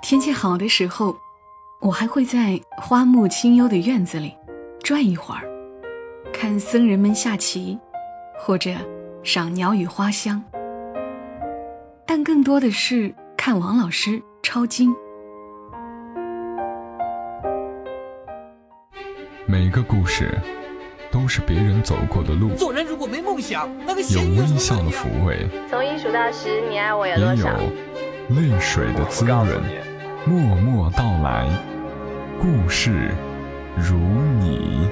天气好的时候，我还会在花木清幽的院子里转一会儿，看僧人们下棋，或者赏鸟语花香。但更多的是看王老师抄经。每个故事都是别人走过的路，做人如果没梦想，那个有微笑的抚慰，从一数到十，你爱我有也有多少？泪水的滋润。默默到来，故事如你。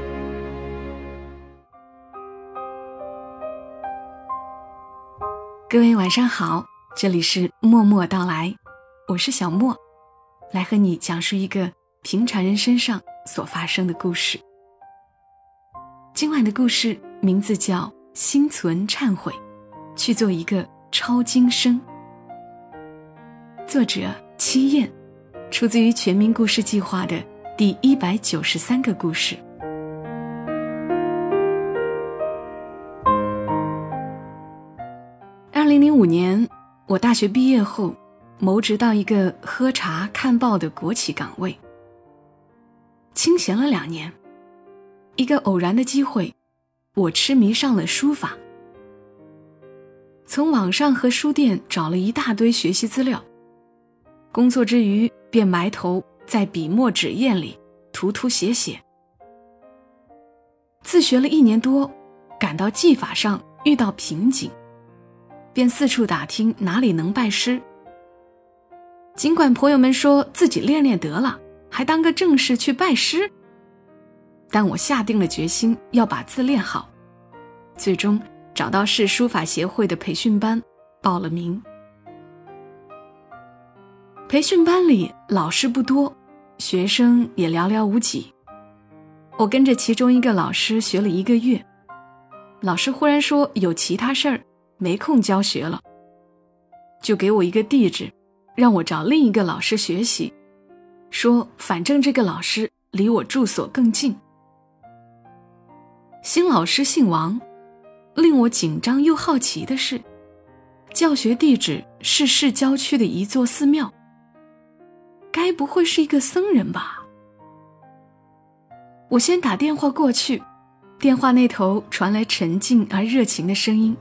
各位晚上好，这里是默默到来，我是小莫，来和你讲述一个平常人身上所发生的故事。今晚的故事名字叫《心存忏悔，去做一个超今生》，作者七燕，出自于全民故事计划的第一百九十三个故事。二零零五年，我大学毕业后，谋职到一个喝茶看报的国企岗位。清闲了两年，一个偶然的机会，我痴迷上了书法。从网上和书店找了一大堆学习资料，工作之余便埋头在笔墨纸砚里涂涂写写。自学了一年多，感到技法上遇到瓶颈。便四处打听哪里能拜师。尽管朋友们说自己练练得了，还当个正事去拜师，但我下定了决心要把字练好。最终找到市书法协会的培训班，报了名。培训班里老师不多，学生也寥寥无几。我跟着其中一个老师学了一个月，老师忽然说有其他事儿。没空教学了，就给我一个地址，让我找另一个老师学习，说反正这个老师离我住所更近。新老师姓王，令我紧张又好奇的是，教学地址是市郊区的一座寺庙。该不会是一个僧人吧？我先打电话过去，电话那头传来沉静而热情的声音。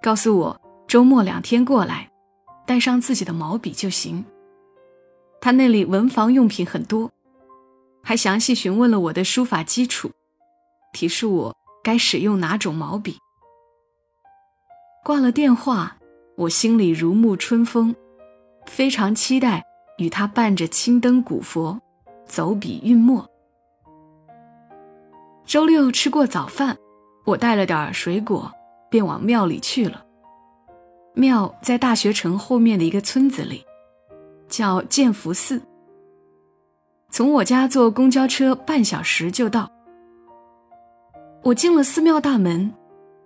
告诉我周末两天过来，带上自己的毛笔就行。他那里文房用品很多，还详细询问了我的书法基础，提示我该使用哪种毛笔。挂了电话，我心里如沐春风，非常期待与他伴着青灯古佛，走笔运墨。周六吃过早饭，我带了点水果。便往庙里去了。庙在大学城后面的一个村子里，叫建福寺。从我家坐公交车半小时就到。我进了寺庙大门，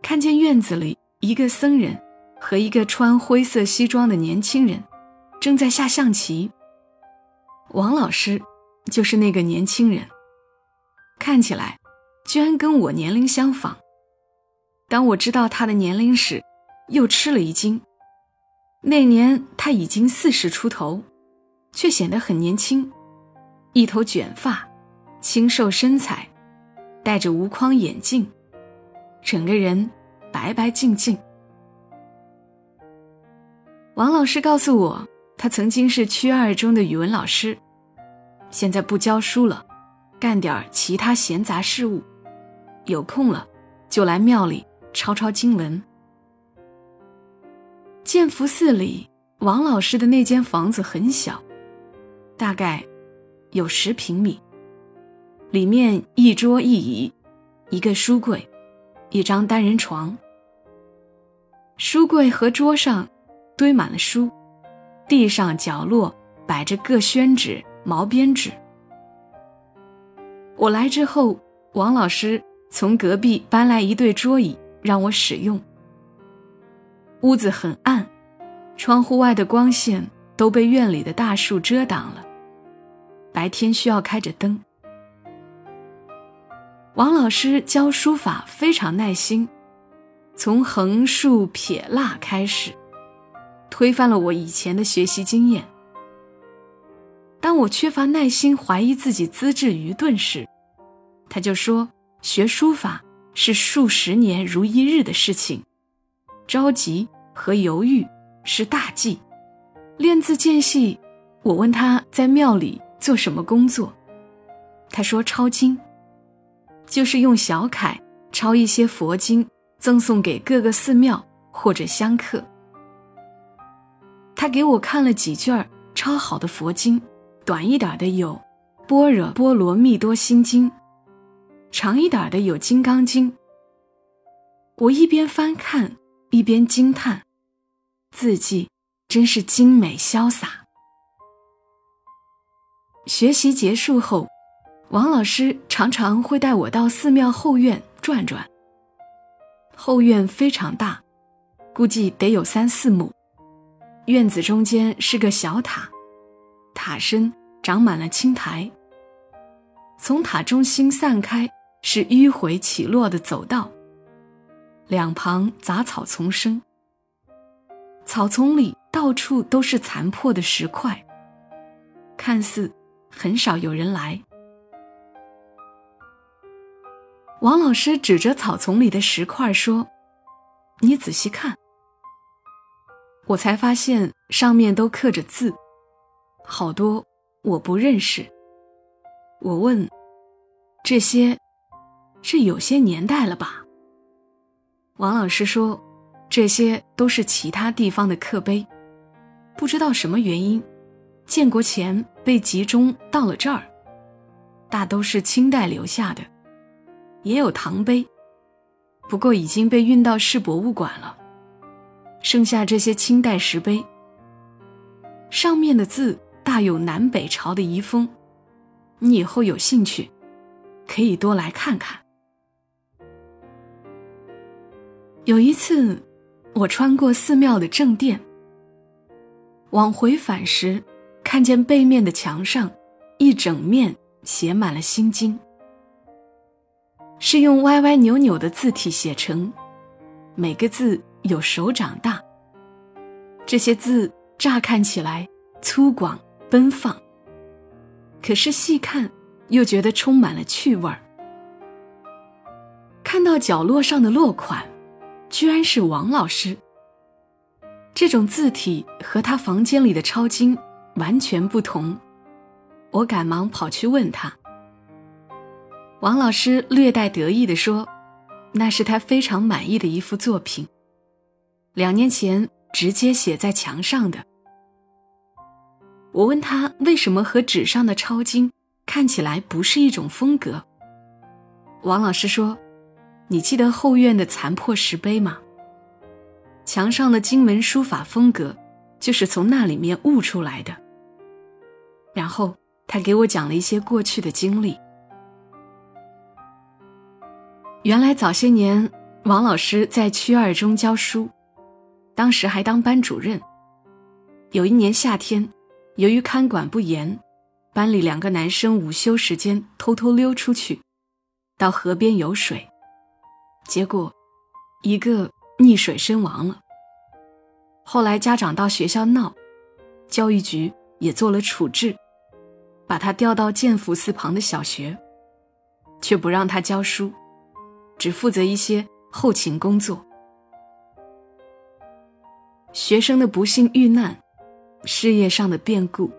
看见院子里一个僧人和一个穿灰色西装的年轻人正在下象棋。王老师就是那个年轻人，看起来居然跟我年龄相仿。当我知道他的年龄时，又吃了一惊。那年他已经四十出头，却显得很年轻，一头卷发，清瘦身材，戴着无框眼镜，整个人白白净净。王老师告诉我，他曾经是区二中的语文老师，现在不教书了，干点其他闲杂事务，有空了就来庙里。抄抄经文。建福寺里，王老师的那间房子很小，大概有十平米。里面一桌一椅，一个书柜，一张单人床。书柜和桌上堆满了书，地上角落摆着各宣纸、毛边纸。我来之后，王老师从隔壁搬来一对桌椅。让我使用。屋子很暗，窗户外的光线都被院里的大树遮挡了。白天需要开着灯。王老师教书法非常耐心，从横竖撇捺开始，推翻了我以前的学习经验。当我缺乏耐心、怀疑自己资质愚钝时，他就说：“学书法是数十年如一日的事情，着急和犹豫是大忌。练字间隙，我问他在庙里做什么工作，他说抄经，就是用小楷抄一些佛经，赠送给各个寺庙或者香客。他给我看了几卷抄好的佛经。”短一点的有《般若波罗蜜多心经》，长一点的有《金刚经》。我一边翻看，一边惊叹，字迹真是精美潇洒。学习结束后，王老师常常会带我到寺庙后院转转。后院非常大，估计得有三四亩。院子中间是个小塔。塔身长满了青苔，从塔中心散开是迂回起落的走道，两旁杂草丛生。草丛里到处都是残破的石块，看似很少有人来。王老师指着草丛里的石块说：“你仔细看。”我才发现上面都刻着字。好多我不认识。我问：“这些，是有些年代了吧？”王老师说：“这些都是其他地方的刻碑，不知道什么原因，建国前被集中到了这儿。大都是清代留下的，也有唐碑，不过已经被运到市博物馆了。剩下这些清代石碑，上面的字。”大有南北朝的遗风，你以后有兴趣，可以多来看看。有一次，我穿过寺庙的正殿，往回返时，看见背面的墙上一整面写满了心经，是用歪歪扭扭的字体写成，每个字有手掌大。这些字乍看起来粗犷。奔放，可是细看又觉得充满了趣味儿。看到角落上的落款，居然是王老师。这种字体和他房间里的抄经完全不同，我赶忙跑去问他。王老师略带得意地说：“那是他非常满意的一幅作品，两年前直接写在墙上的。”我问他为什么和纸上的抄经看起来不是一种风格。王老师说：“你记得后院的残破石碑吗？墙上的经文书法风格就是从那里面悟出来的。”然后他给我讲了一些过去的经历。原来早些年，王老师在区二中教书，当时还当班主任。有一年夏天。由于看管不严，班里两个男生午休时间偷偷溜出去，到河边游水，结果一个溺水身亡了。后来家长到学校闹，教育局也做了处置，把他调到建福寺旁的小学，却不让他教书，只负责一些后勤工作。学生的不幸遇难。事业上的变故，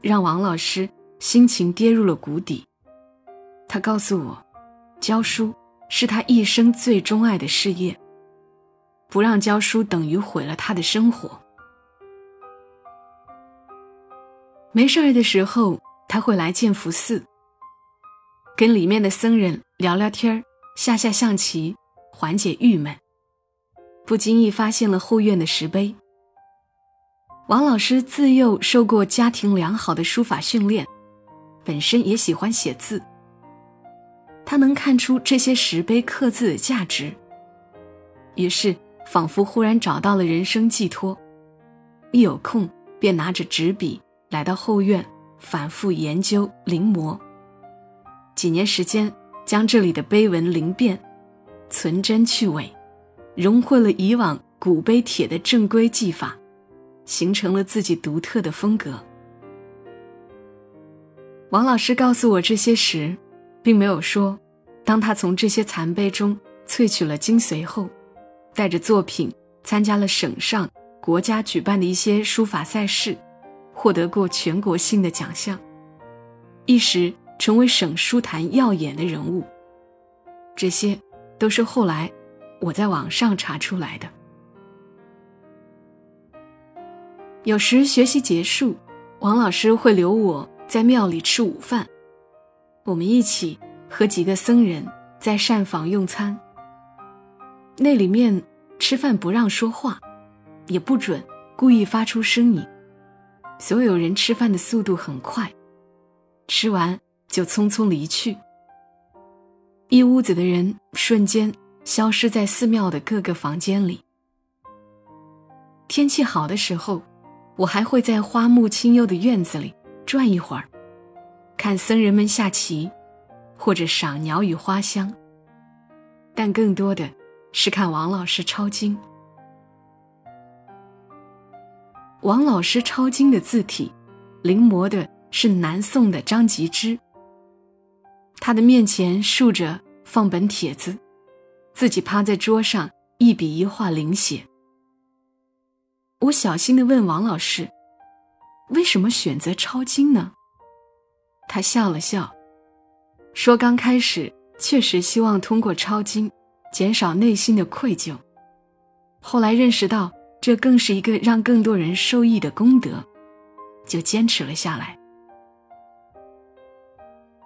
让王老师心情跌入了谷底。他告诉我，教书是他一生最钟爱的事业，不让教书等于毁了他的生活。没事儿的时候，他会来建福寺，跟里面的僧人聊聊天下下象棋，缓解郁闷。不经意发现了后院的石碑。王老师自幼受过家庭良好的书法训练，本身也喜欢写字。他能看出这些石碑刻字的价值，于是仿佛忽然找到了人生寄托，一有空便拿着纸笔来到后院，反复研究临摹。几年时间，将这里的碑文灵变，存真去伪，融汇了以往古碑帖的正规技法。形成了自己独特的风格。王老师告诉我这些时，并没有说，当他从这些残碑中萃取了精髓后，带着作品参加了省上、国家举办的一些书法赛事，获得过全国性的奖项，一时成为省书坛耀眼的人物。这些都是后来我在网上查出来的。有时学习结束，王老师会留我在庙里吃午饭，我们一起和几个僧人在膳房用餐。那里面吃饭不让说话，也不准故意发出声音，所有人吃饭的速度很快，吃完就匆匆离去。一屋子的人瞬间消失在寺庙的各个房间里。天气好的时候。我还会在花木清幽的院子里转一会儿，看僧人们下棋，或者赏鸟语花香。但更多的是看王老师抄经。王老师抄经的字体，临摹的是南宋的张吉之。他的面前竖着放本帖子，自己趴在桌上一笔一画临写。我小心地问王老师：“为什么选择抄经呢？”他笑了笑，说：“刚开始确实希望通过抄经减少内心的愧疚，后来认识到这更是一个让更多人受益的功德，就坚持了下来。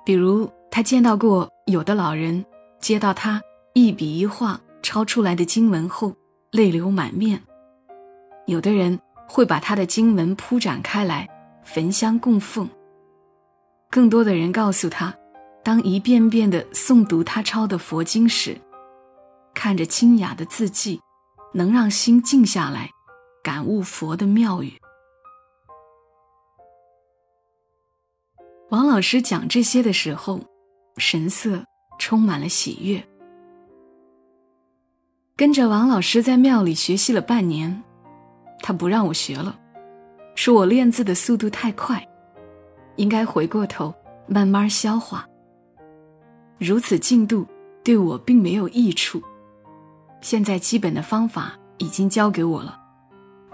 比如，他见到过有的老人接到他一笔一画抄出来的经文后，泪流满面。”有的人会把他的经文铺展开来，焚香供奉。更多的人告诉他，当一遍遍的诵读他抄的佛经时，看着清雅的字迹，能让心静下来，感悟佛的妙语。王老师讲这些的时候，神色充满了喜悦。跟着王老师在庙里学习了半年。他不让我学了，说我练字的速度太快，应该回过头慢慢消化。如此进度对我并没有益处。现在基本的方法已经教给我了，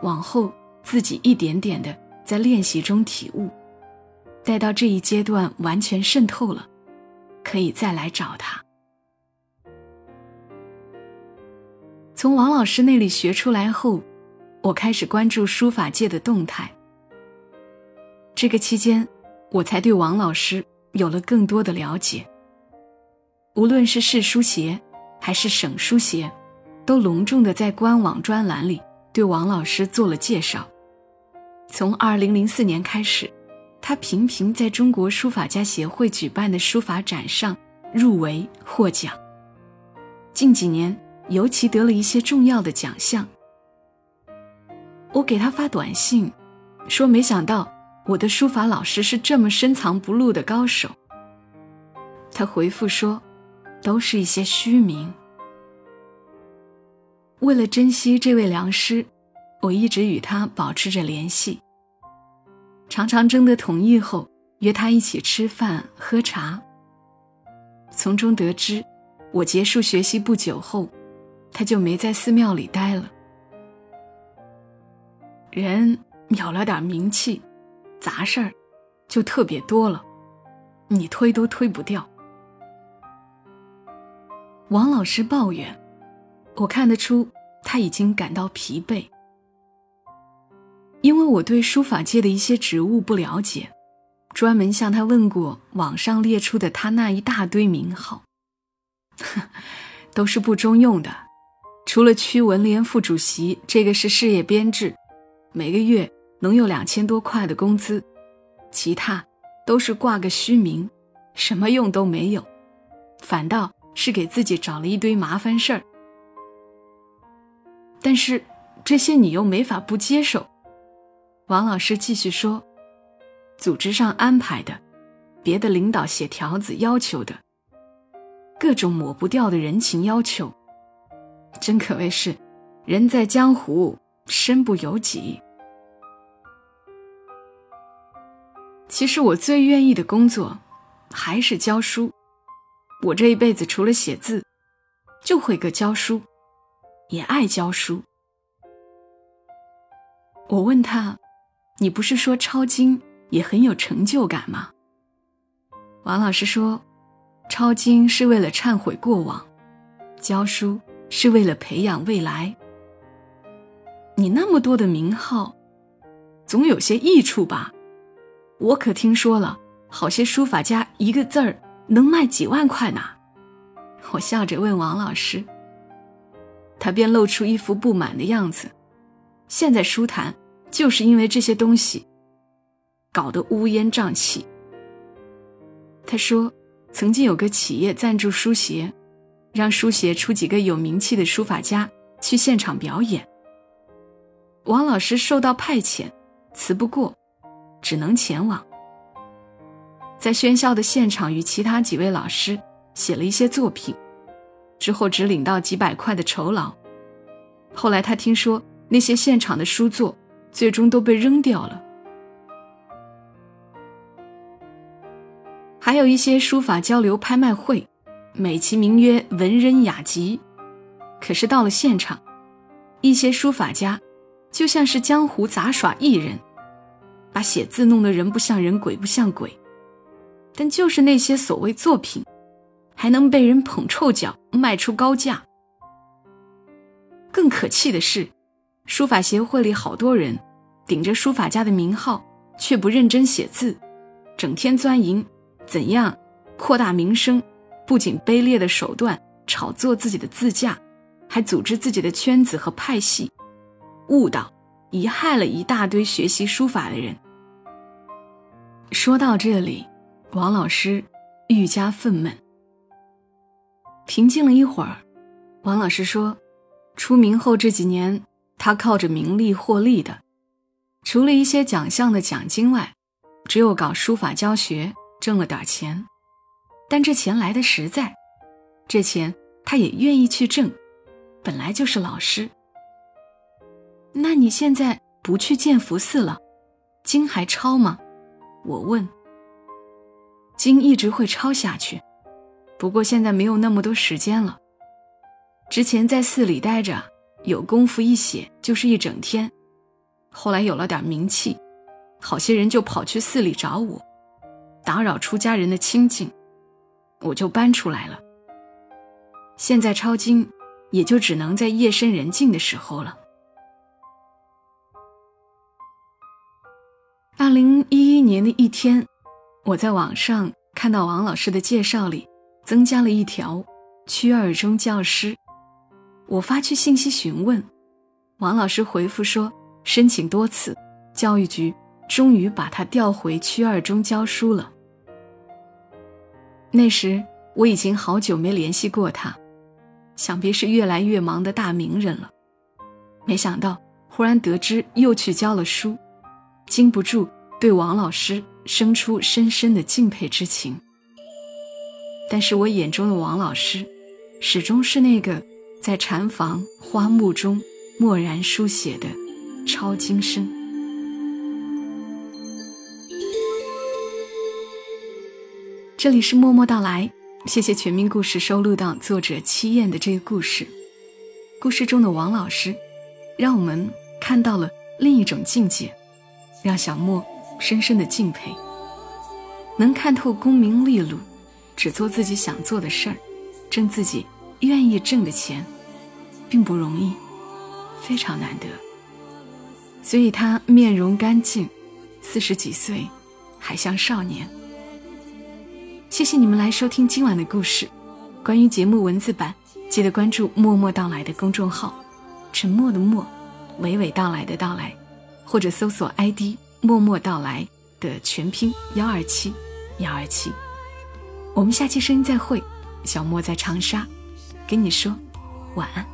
往后自己一点点的在练习中体悟，待到这一阶段完全渗透了，可以再来找他。从王老师那里学出来后。我开始关注书法界的动态。这个期间，我才对王老师有了更多的了解。无论是市书协，还是省书协，都隆重的在官网专栏里对王老师做了介绍。从二零零四年开始，他频频在中国书法家协会举办的书法展上入围获奖。近几年，尤其得了一些重要的奖项。我给他发短信，说没想到我的书法老师是这么深藏不露的高手。他回复说，都是一些虚名。为了珍惜这位良师，我一直与他保持着联系，常常征得同意后约他一起吃饭喝茶。从中得知，我结束学习不久后，他就没在寺庙里待了。人有了点名气，杂事儿就特别多了，你推都推不掉。王老师抱怨，我看得出他已经感到疲惫，因为我对书法界的一些职务不了解，专门向他问过网上列出的他那一大堆名号，都是不中用的，除了区文联副主席，这个是事业编制。每个月能有两千多块的工资，其他都是挂个虚名，什么用都没有，反倒是给自己找了一堆麻烦事儿。但是这些你又没法不接受。王老师继续说：“组织上安排的，别的领导写条子要求的，各种抹不掉的人情要求，真可谓是人在江湖身不由己。”其实我最愿意的工作还是教书。我这一辈子除了写字，就会个教书，也爱教书。我问他：“你不是说抄经也很有成就感吗？”王老师说：“抄经是为了忏悔过往，教书是为了培养未来。你那么多的名号，总有些益处吧？我可听说了，好些书法家一个字儿。”能卖几万块呢？我笑着问王老师，他便露出一副不满的样子。现在书坛就是因为这些东西搞得乌烟瘴气。他说，曾经有个企业赞助书协，让书协出几个有名气的书法家去现场表演。王老师受到派遣，辞不过，只能前往。在喧嚣的现场，与其他几位老师写了一些作品，之后只领到几百块的酬劳。后来他听说那些现场的书作，最终都被扔掉了。还有一些书法交流拍卖会，美其名曰文人雅集，可是到了现场，一些书法家就像是江湖杂耍艺人，把写字弄得人不像人，鬼不像鬼。但就是那些所谓作品，还能被人捧臭脚卖出高价。更可气的是，书法协会里好多人顶着书法家的名号，却不认真写字，整天钻营怎样扩大名声，不仅卑劣的手段炒作自己的字价，还组织自己的圈子和派系，误导、贻害了一大堆学习书法的人。说到这里。王老师愈加愤懑。平静了一会儿，王老师说：“出名后这几年，他靠着名利获利的，除了一些奖项的奖金外，只有搞书法教学挣了点钱。但这钱来的实在，这钱他也愿意去挣，本来就是老师。那你现在不去建福寺了，经还抄吗？我问。”经一直会抄下去，不过现在没有那么多时间了。之前在寺里待着，有功夫一写就是一整天。后来有了点名气，好些人就跑去寺里找我，打扰出家人的清静，我就搬出来了。现在抄经，也就只能在夜深人静的时候了。二零一一年的一天。我在网上看到王老师的介绍里增加了一条“区二中教师”，我发去信息询问，王老师回复说申请多次，教育局终于把他调回区二中教书了。那时我已经好久没联系过他，想必是越来越忙的大名人了。没想到忽然得知又去教了书，禁不住对王老师。生出深深的敬佩之情。但是我眼中的王老师，始终是那个在禅房花木中默然书写的抄经生。这里是默默到来，谢谢全民故事收录到作者七燕的这个故事。故事中的王老师，让我们看到了另一种境界，让小莫。深深的敬佩，能看透功名利禄，只做自己想做的事儿，挣自己愿意挣的钱，并不容易，非常难得。所以他面容干净，四十几岁，还像少年。谢谢你们来收听今晚的故事，关于节目文字版，记得关注“默默到来”的公众号，沉默的默，娓娓道来的到来，或者搜索 ID。默默到来的全拼幺二七幺二七，我们下期声音再会。小莫在长沙，跟你说晚安。